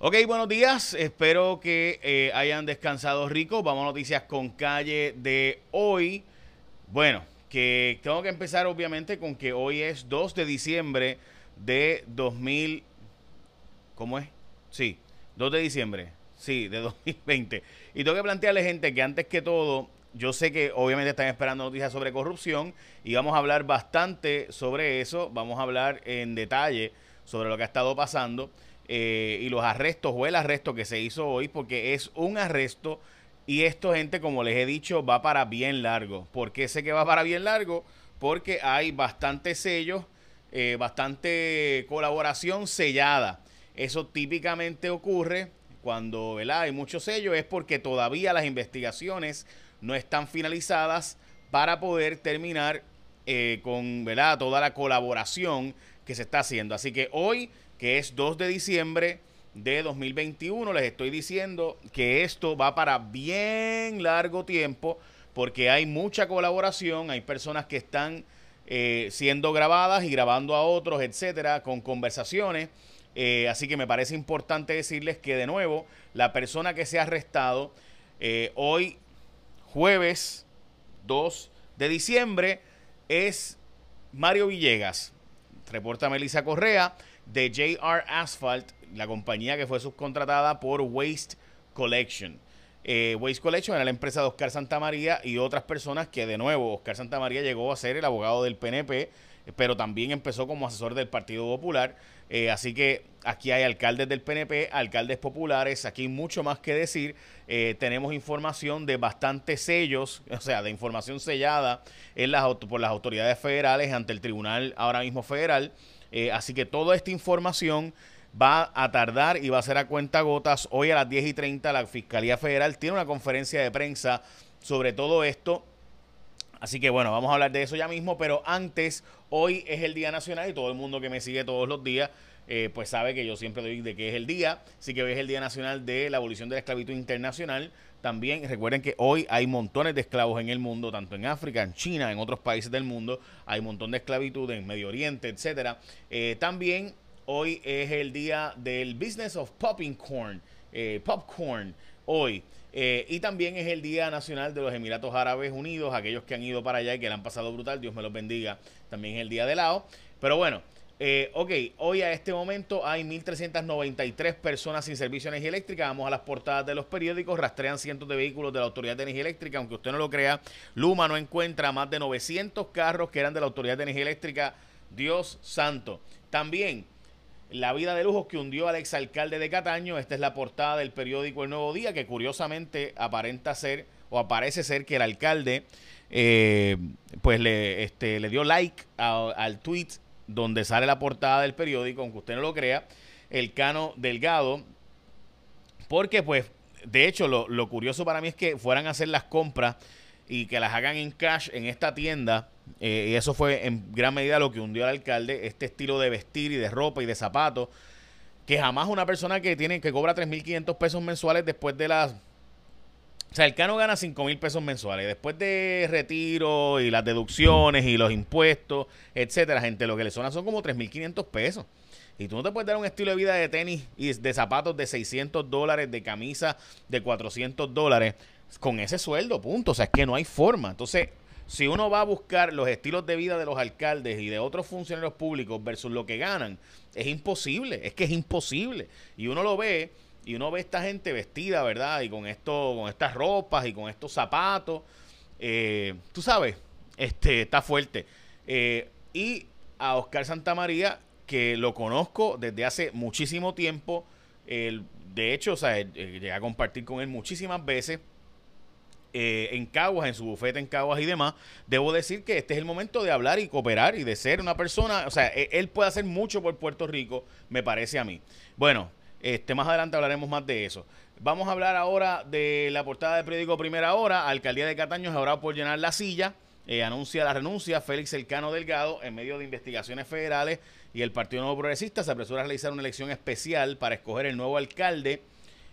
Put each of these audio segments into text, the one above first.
Ok, buenos días. Espero que eh, hayan descansado rico. Vamos a noticias con calle de hoy. Bueno, que tengo que empezar obviamente con que hoy es 2 de diciembre de 2000. ¿Cómo es? Sí, 2 de diciembre. Sí, de 2020. Y tengo que plantearle, gente, que antes que todo, yo sé que obviamente están esperando noticias sobre corrupción y vamos a hablar bastante sobre eso. Vamos a hablar en detalle sobre lo que ha estado pasando. Eh, y los arrestos o el arresto que se hizo hoy, porque es un arresto y esto, gente, como les he dicho, va para bien largo. ¿Por qué sé que va para bien largo? Porque hay bastante sellos, eh, bastante colaboración sellada. Eso típicamente ocurre cuando ¿verdad? hay muchos sellos, es porque todavía las investigaciones no están finalizadas para poder terminar eh, con ¿verdad? toda la colaboración que se está haciendo. Así que hoy que es 2 de diciembre de 2021. Les estoy diciendo que esto va para bien largo tiempo porque hay mucha colaboración, hay personas que están eh, siendo grabadas y grabando a otros, etcétera, con conversaciones. Eh, así que me parece importante decirles que de nuevo, la persona que se ha arrestado eh, hoy, jueves 2 de diciembre, es Mario Villegas. Reporta Melissa Correa de JR Asphalt, la compañía que fue subcontratada por Waste Collection. Eh, Waste Collection era la empresa de Oscar Santamaría y otras personas que de nuevo Oscar Santamaría llegó a ser el abogado del PNP, pero también empezó como asesor del Partido Popular. Eh, así que aquí hay alcaldes del PNP, alcaldes populares, aquí hay mucho más que decir. Eh, tenemos información de bastantes sellos, o sea, de información sellada en las, por las autoridades federales ante el Tribunal ahora mismo federal. Eh, así que toda esta información va a tardar y va a ser a cuenta gotas. Hoy a las 10 y 30 la Fiscalía Federal tiene una conferencia de prensa sobre todo esto. Así que bueno, vamos a hablar de eso ya mismo, pero antes, hoy es el Día Nacional y todo el mundo que me sigue todos los días, eh, pues sabe que yo siempre doy de qué es el día. Así que hoy es el Día Nacional de la Abolición de la Esclavitud Internacional. También recuerden que hoy hay montones de esclavos en el mundo, tanto en África, en China, en otros países del mundo. Hay un montón de esclavitud en Medio Oriente, etcétera. Eh, también hoy es el día del Business of Popping Corn, eh, Popcorn, hoy. Eh, y también es el Día Nacional de los Emiratos Árabes Unidos, aquellos que han ido para allá y que le han pasado brutal, Dios me los bendiga. También es el Día de Lao. Pero bueno, eh, ok, hoy a este momento hay 1.393 personas sin servicio de energía eléctrica. Vamos a las portadas de los periódicos. Rastrean cientos de vehículos de la Autoridad de Energía Eléctrica. Aunque usted no lo crea, Luma no encuentra más de 900 carros que eran de la Autoridad de Energía Eléctrica. Dios santo. También la vida de lujos que hundió al exalcalde de Cataño. Esta es la portada del periódico El Nuevo Día, que curiosamente aparenta ser o aparece ser que el alcalde eh, pues le, este, le dio like al tweet donde sale la portada del periódico, aunque usted no lo crea, el Cano Delgado, porque pues, de hecho, lo, curioso para mí es que fueran a hacer las compras y que las hagan en cash en esta tienda, eh, y eso fue en gran medida lo que hundió al alcalde, este estilo de vestir y de ropa y de zapatos, que jamás una persona que tiene que cobra 3.500 pesos mensuales después de las o sea, el Cano gana 5 mil pesos mensuales. Después de retiro y las deducciones y los impuestos, etcétera, gente, lo que le suena son como 3.500 pesos. Y tú no te puedes dar un estilo de vida de tenis y de zapatos de 600 dólares, de camisa de 400 dólares con ese sueldo, punto. O sea, es que no hay forma. Entonces, si uno va a buscar los estilos de vida de los alcaldes y de otros funcionarios públicos versus lo que ganan, es imposible. Es que es imposible. Y uno lo ve y uno ve esta gente vestida, ¿verdad? Y con esto, con estas ropas y con estos zapatos. Eh, tú sabes, este está fuerte. Eh, y a Oscar Santamaría, que lo conozco desde hace muchísimo tiempo. de hecho, o sea, llegué a compartir con él muchísimas veces. Eh, en Caguas, en su bufete en Caguas y demás, debo decir que este es el momento de hablar y cooperar y de ser una persona, o sea, e, él puede hacer mucho por Puerto Rico, me parece a mí. Bueno, este, más adelante hablaremos más de eso. Vamos a hablar ahora de la portada del periódico Primera Hora. Alcaldía de Cataño ahora por llenar la silla. Eh, anuncia la renuncia Félix Elcano Delgado en medio de investigaciones federales y el Partido Nuevo Progresista se apresura a realizar una elección especial para escoger el nuevo alcalde.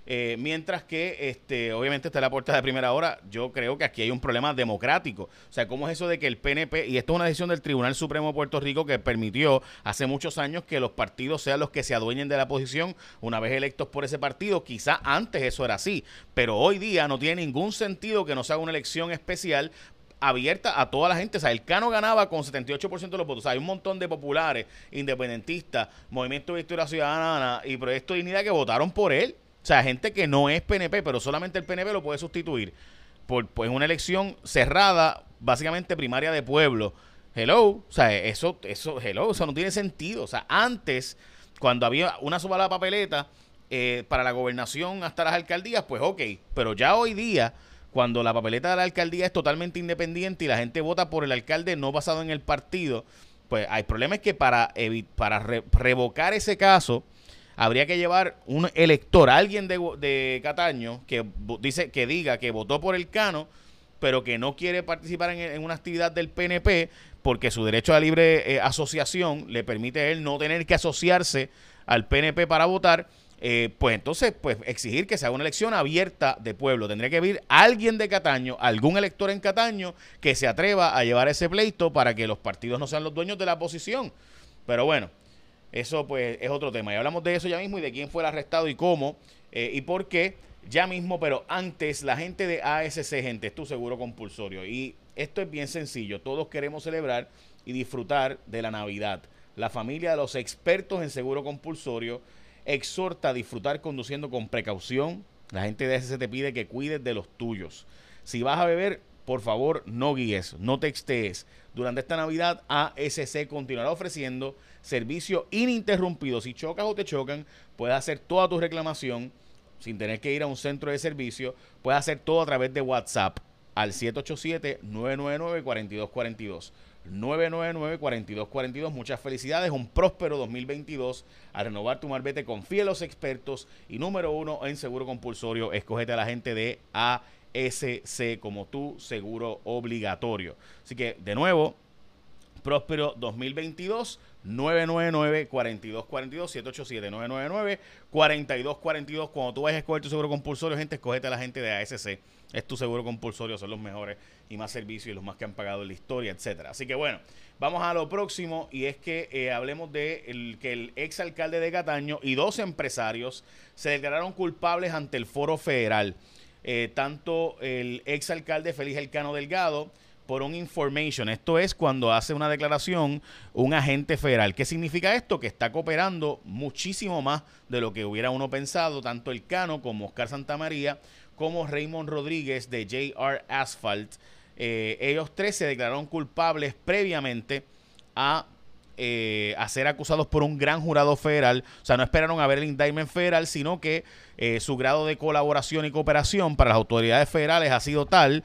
Eh, mientras que, este, obviamente, está la puerta de primera hora. Yo creo que aquí hay un problema democrático. O sea, ¿cómo es eso de que el PNP, y esto es una decisión del Tribunal Supremo de Puerto Rico que permitió hace muchos años que los partidos sean los que se adueñen de la posición una vez electos por ese partido? Quizá antes eso era así, pero hoy día no tiene ningún sentido que no se haga una elección especial abierta a toda la gente. O sea, el Cano ganaba con 78% de los votos. O sea, hay un montón de populares, independentistas, Movimiento de Victoria Ciudadana y Proyecto de Dignidad que votaron por él. O sea, gente que no es PNP, pero solamente el PNP lo puede sustituir por pues una elección cerrada, básicamente primaria de pueblo. Hello, o sea, eso, eso, hello, eso no tiene sentido. O sea, antes, cuando había una sola papeleta eh, para la gobernación hasta las alcaldías, pues ok, pero ya hoy día, cuando la papeleta de la alcaldía es totalmente independiente y la gente vota por el alcalde no basado en el partido, pues hay problemas que para, para revocar ese caso, habría que llevar un elector, alguien de, de Cataño que dice que diga que votó por el Cano, pero que no quiere participar en, una actividad del PNP porque su derecho a libre eh, asociación le permite a él no tener que asociarse al PNP para votar. Eh, pues entonces, pues exigir que se haga una elección abierta de pueblo. Tendría que vir alguien de Cataño, algún elector en Cataño, que se atreva a llevar ese pleito para que los partidos no sean los dueños de la posición. Pero bueno, eso pues es otro tema. Y hablamos de eso ya mismo y de quién fue arrestado y cómo eh, y por qué ya mismo, pero antes la gente de ASC, gente, es tu seguro compulsorio. Y esto es bien sencillo. Todos queremos celebrar y disfrutar de la Navidad. La familia de los expertos en seguro compulsorio exhorta a disfrutar conduciendo con precaución. La gente de ASC te pide que cuides de los tuyos. Si vas a beber, por favor, no guíes, no textees. Durante esta Navidad, ASC continuará ofreciendo servicio ininterrumpido. Si chocas o te chocan, puedes hacer toda tu reclamación sin tener que ir a un centro de servicio. Puedes hacer todo a través de WhatsApp al 787-999-4242. 999-4242. Muchas felicidades, un próspero 2022. A renovar tu marbete, confía en los expertos. Y número uno en seguro compulsorio, escogete a la gente de ASC como tu seguro obligatorio. Así que, de nuevo, próspero 2022. 999-4242, 787-999-4242. Cuando tú vayas a escoger tu seguro compulsorio, gente, escogete a la gente de ASC. Es tu seguro compulsorio, son los mejores y más servicios y los más que han pagado en la historia, etcétera. Así que bueno, vamos a lo próximo y es que eh, hablemos de el, que el ex alcalde de Cataño y dos empresarios se declararon culpables ante el foro federal. Eh, tanto el ex alcalde Félix Elcano Delgado, por un information. Esto es cuando hace una declaración un agente federal. ¿Qué significa esto? Que está cooperando muchísimo más de lo que hubiera uno pensado, tanto el Cano como Oscar Santamaría, como Raymond Rodríguez de JR Asphalt. Eh, ellos tres se declararon culpables previamente a, eh, a, ser acusados por un gran jurado federal. O sea, no esperaron a ver el indictment federal, sino que eh, su grado de colaboración y cooperación para las autoridades federales ha sido tal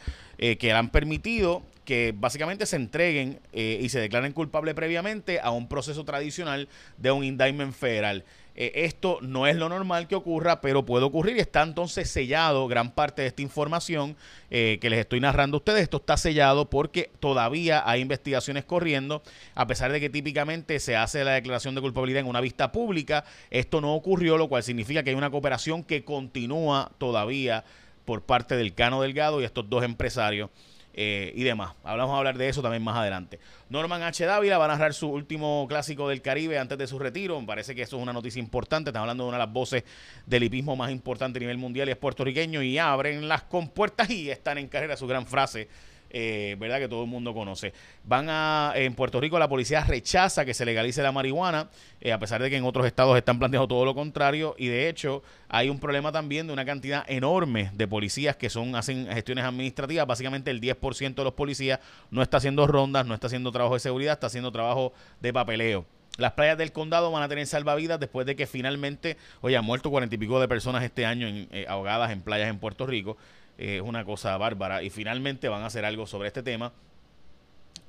que han permitido que básicamente se entreguen eh, y se declaren culpables previamente a un proceso tradicional de un indictment federal. Eh, esto no es lo normal que ocurra, pero puede ocurrir y está entonces sellado gran parte de esta información eh, que les estoy narrando a ustedes. Esto está sellado porque todavía hay investigaciones corriendo, a pesar de que típicamente se hace la declaración de culpabilidad en una vista pública. Esto no ocurrió, lo cual significa que hay una cooperación que continúa todavía por parte del Cano Delgado y estos dos empresarios eh, y demás. Hablamos a hablar de eso también más adelante. Norman H. Dávila va a narrar su último clásico del Caribe antes de su retiro. Me parece que eso es una noticia importante. Estamos hablando de una de las voces del hipismo más importante a nivel mundial y es puertorriqueño. Y abren las compuertas y están en carrera su gran frase eh, ¿verdad? Que todo el mundo conoce. Van a, en Puerto Rico la policía rechaza que se legalice la marihuana, eh, a pesar de que en otros estados están planteando todo lo contrario, y de hecho hay un problema también de una cantidad enorme de policías que son, hacen gestiones administrativas, básicamente el 10% de los policías no está haciendo rondas, no está haciendo trabajo de seguridad, está haciendo trabajo de papeleo. Las playas del condado van a tener salvavidas después de que finalmente, oye, han muerto cuarenta y pico de personas este año en, eh, ahogadas en playas en Puerto Rico es una cosa bárbara. Y finalmente van a hacer algo sobre este tema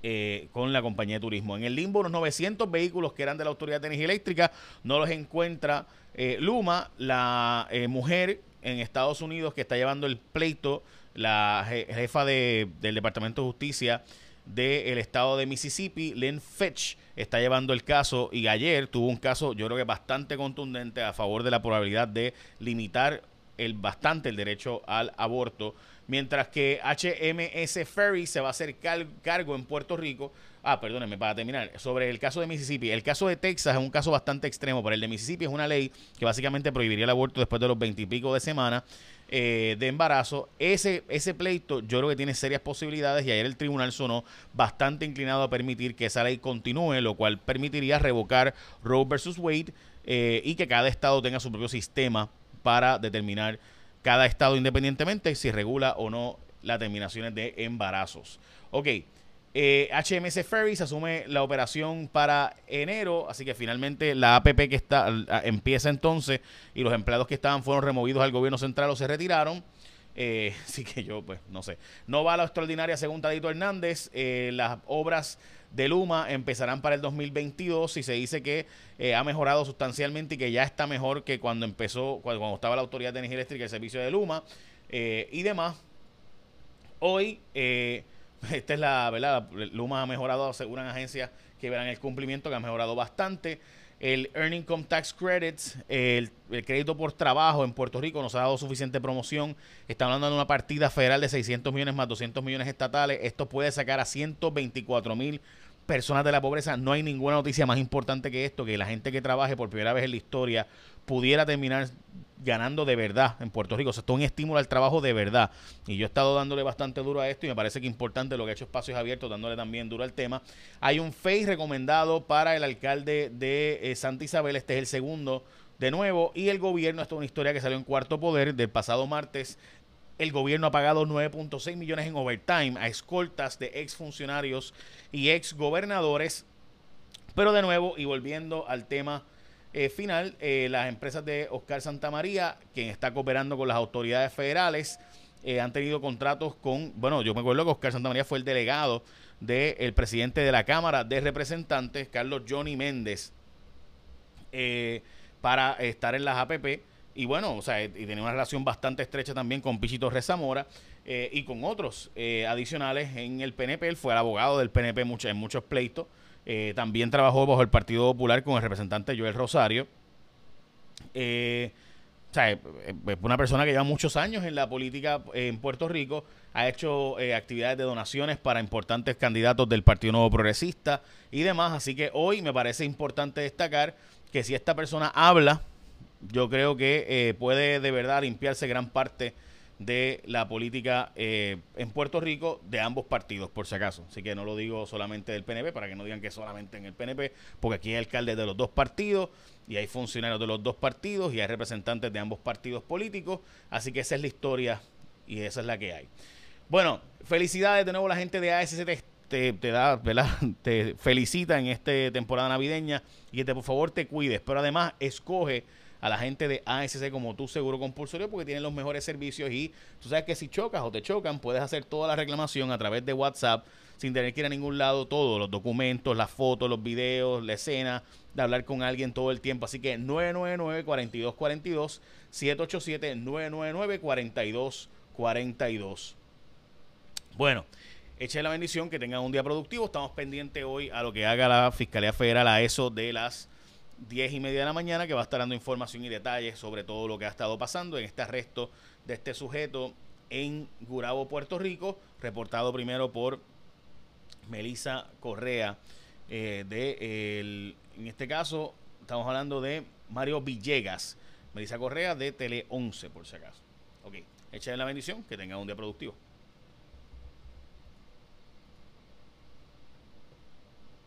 eh, con la compañía de turismo. En el limbo, unos 900 vehículos que eran de la Autoridad de Energía Eléctrica no los encuentra eh, Luma, la eh, mujer en Estados Unidos que está llevando el pleito, la jefa de, del Departamento de Justicia del estado de Mississippi, Lynn Fetch, está llevando el caso y ayer tuvo un caso, yo creo que bastante contundente a favor de la probabilidad de limitar el bastante el derecho al aborto, mientras que HMS Ferry se va a hacer cargo en Puerto Rico. Ah, perdónenme, para terminar, sobre el caso de Mississippi. El caso de Texas es un caso bastante extremo, pero el de Mississippi es una ley que básicamente prohibiría el aborto después de los veintipico de semanas eh, de embarazo. Ese, ese pleito yo creo que tiene serias posibilidades y ayer el tribunal sonó bastante inclinado a permitir que esa ley continúe, lo cual permitiría revocar Roe versus Wade eh, y que cada estado tenga su propio sistema para determinar cada estado independientemente si regula o no las terminaciones de embarazos. Ok, HMS eh, Ferries asume la operación para enero, así que finalmente la APP que está empieza entonces y los empleados que estaban fueron removidos al gobierno central o se retiraron. Eh, así que yo, pues, no sé. No va a la extraordinaria según Tadito Hernández. Eh, las obras de Luma empezarán para el 2022 y se dice que ha mejorado sustancialmente y que ya está mejor que cuando empezó, cuando, estaba la Autoridad de Energía Eléctrica, el servicio de Luma y demás. Hoy, esta es la verdad, Luma ha mejorado, aseguran agencias que verán el cumplimiento, que ha mejorado bastante. El Earning Income Tax Credits, el, crédito por trabajo en Puerto Rico nos ha dado suficiente promoción. Están hablando de una partida federal de 600 millones más 200 millones estatales. Esto puede sacar a 124 mil personas de la pobreza. No hay ninguna noticia más importante que esto, que la gente que trabaje por primera vez en la historia pudiera terminar ganando de verdad en Puerto Rico. O sea, esto es un estímulo al trabajo de verdad. Y yo he estado dándole bastante duro a esto y me parece que importante lo que ha hecho Espacios Abiertos, dándole también duro al tema. Hay un FACE recomendado para el alcalde de eh, Santa Isabel. Este es el segundo de nuevo. Y el gobierno, esto es una historia que salió en cuarto poder del pasado martes. El gobierno ha pagado 9.6 millones en overtime a escoltas de exfuncionarios y ex gobernadores. Pero de nuevo, y volviendo al tema eh, final, eh, las empresas de Oscar Santamaría, quien está cooperando con las autoridades federales, eh, han tenido contratos con, bueno, yo me acuerdo que Oscar Santamaría fue el delegado del presidente de la Cámara de Representantes, Carlos Johnny Méndez, para estar en las APP. Y bueno, o sea, y tenía una relación bastante estrecha también con Pichito Rezamora y con otros adicionales en el PNP. Él fue el abogado del PNP en muchos pleitos. Eh, también trabajó bajo el Partido Popular con el representante Joel Rosario. Eh, o sea, es una persona que lleva muchos años en la política en Puerto Rico, ha hecho eh, actividades de donaciones para importantes candidatos del Partido Nuevo Progresista y demás. Así que hoy me parece importante destacar que si esta persona habla, yo creo que puede de verdad limpiarse gran parte de la política eh, en Puerto Rico de ambos partidos, por si acaso. Así que no lo digo solamente del PNP, para que no digan que solamente en el PNP, porque aquí hay alcaldes de los dos partidos y hay funcionarios de los dos partidos y hay representantes de ambos partidos políticos. Así que esa es la historia y esa es la que hay. Bueno, felicidades de nuevo la gente de ASC te, da, ¿verdad? Te felicita en esta temporada navideña y te, por favor te cuides, pero además escoge a la gente de ASC como tu seguro compulsorio porque tienen los mejores servicios y tú sabes que si chocas o te chocan puedes hacer toda la reclamación a través de WhatsApp sin tener que ir a ningún lado, todos los documentos, las fotos, los videos, la escena, de hablar con alguien todo el tiempo. Así que 999-4242, 787-999-4242. Bueno, eche la bendición, que tengan un día productivo. Estamos pendientes hoy a lo que haga la Fiscalía Federal a eso de las 10 y media de la mañana, que va a estar dando información y detalles sobre todo lo que ha estado pasando en este arresto de este sujeto en Gurabo, Puerto Rico, reportado primero por Melissa Correa. Eh, de en este caso, estamos hablando de Mario Villegas. Melissa Correa de Tele 11, por si acaso. Ok, échale la bendición, que tenga un día productivo.